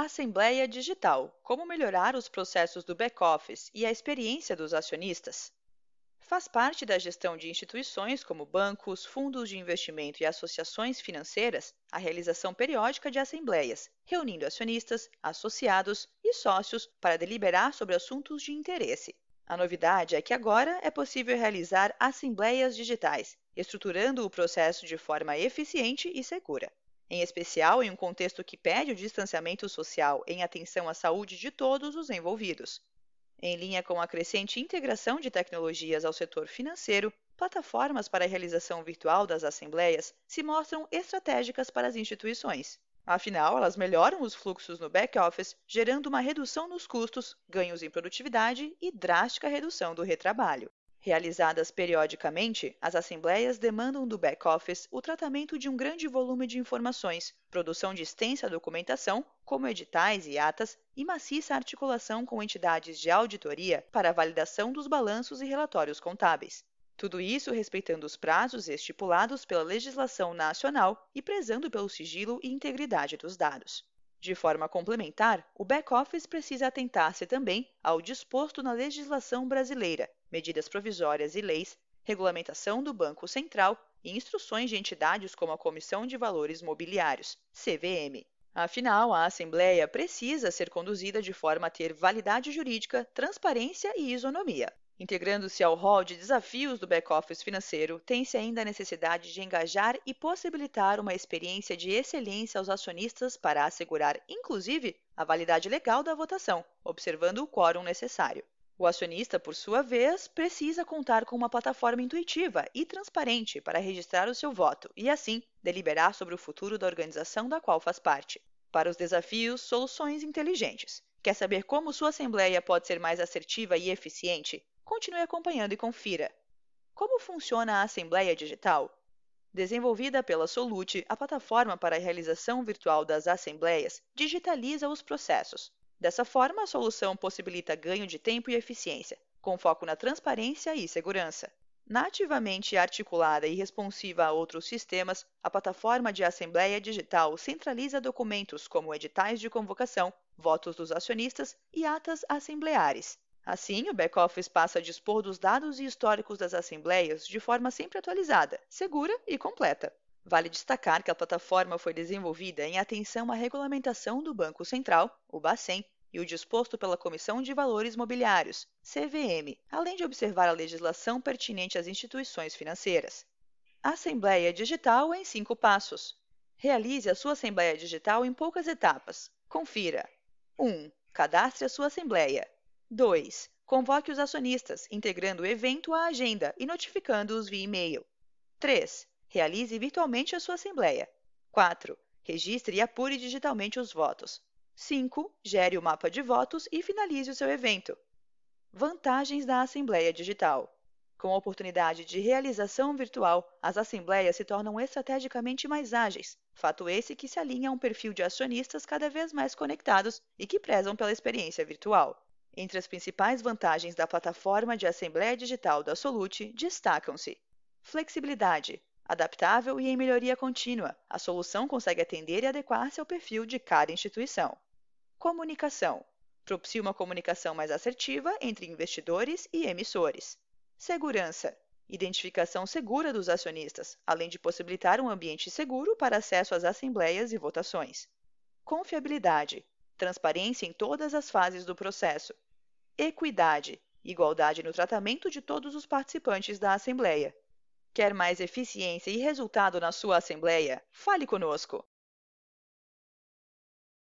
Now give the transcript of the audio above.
Assembleia Digital: Como melhorar os processos do back-office e a experiência dos acionistas? Faz parte da gestão de instituições como bancos, fundos de investimento e associações financeiras a realização periódica de assembleias, reunindo acionistas, associados e sócios para deliberar sobre assuntos de interesse. A novidade é que agora é possível realizar assembleias digitais, estruturando o processo de forma eficiente e segura em especial em um contexto que pede o distanciamento social em atenção à saúde de todos os envolvidos. Em linha com a crescente integração de tecnologias ao setor financeiro, plataformas para a realização virtual das assembleias se mostram estratégicas para as instituições. Afinal, elas melhoram os fluxos no back-office, gerando uma redução nos custos, ganhos em produtividade e drástica redução do retrabalho. Realizadas periodicamente, as assembleias demandam do back-office o tratamento de um grande volume de informações, produção de extensa documentação, como editais e atas, e maciça articulação com entidades de auditoria para validação dos balanços e relatórios contábeis. Tudo isso respeitando os prazos estipulados pela legislação nacional e prezando pelo sigilo e integridade dos dados. De forma complementar, o back-office precisa atentar-se também ao disposto na legislação brasileira, medidas provisórias e leis, regulamentação do Banco Central e instruções de entidades como a Comissão de Valores Mobiliários, CVM. Afinal, a Assembleia precisa ser conduzida de forma a ter validade jurídica, transparência e isonomia. Integrando-se ao rol de desafios do back-office financeiro, tem-se ainda a necessidade de engajar e possibilitar uma experiência de excelência aos acionistas para assegurar, inclusive, a validade legal da votação, observando o quórum necessário. O acionista, por sua vez, precisa contar com uma plataforma intuitiva e transparente para registrar o seu voto e, assim, deliberar sobre o futuro da organização da qual faz parte. Para os desafios, soluções inteligentes. Quer saber como sua assembleia pode ser mais assertiva e eficiente? Continue acompanhando e confira. Como funciona a Assembleia Digital? Desenvolvida pela Solute, a plataforma para a realização virtual das assembleias digitaliza os processos. Dessa forma, a solução possibilita ganho de tempo e eficiência, com foco na transparência e segurança. Nativamente articulada e responsiva a outros sistemas, a plataforma de Assembleia Digital centraliza documentos como editais de convocação, votos dos acionistas e atas assembleares. Assim, o back-office passa a dispor dos dados e históricos das assembleias de forma sempre atualizada, segura e completa. Vale destacar que a plataforma foi desenvolvida em atenção à regulamentação do Banco Central, o Bacen, e o disposto pela Comissão de Valores Mobiliários, CVM, além de observar a legislação pertinente às instituições financeiras. Assembleia Digital em cinco passos. Realize a sua Assembleia Digital em poucas etapas. Confira. 1. Cadastre a sua Assembleia. 2. Convoque os acionistas, integrando o evento à agenda e notificando-os via e-mail. 3. Realize virtualmente a sua assembleia. 4. Registre e apure digitalmente os votos. 5. Gere o mapa de votos e finalize o seu evento. Vantagens da Assembleia Digital. Com a oportunidade de realização virtual, as assembleias se tornam estrategicamente mais ágeis, fato esse que se alinha a um perfil de acionistas cada vez mais conectados e que prezam pela experiência virtual. Entre as principais vantagens da plataforma de Assembleia Digital da Solute destacam-se flexibilidade, adaptável e em melhoria contínua. A solução consegue atender e adequar-se ao perfil de cada instituição. Comunicação. Propicia uma comunicação mais assertiva entre investidores e emissores. Segurança. Identificação segura dos acionistas, além de possibilitar um ambiente seguro para acesso às assembleias e votações. Confiabilidade. Transparência em todas as fases do processo, equidade, igualdade no tratamento de todos os participantes da Assembleia. Quer mais eficiência e resultado na sua Assembleia? Fale conosco!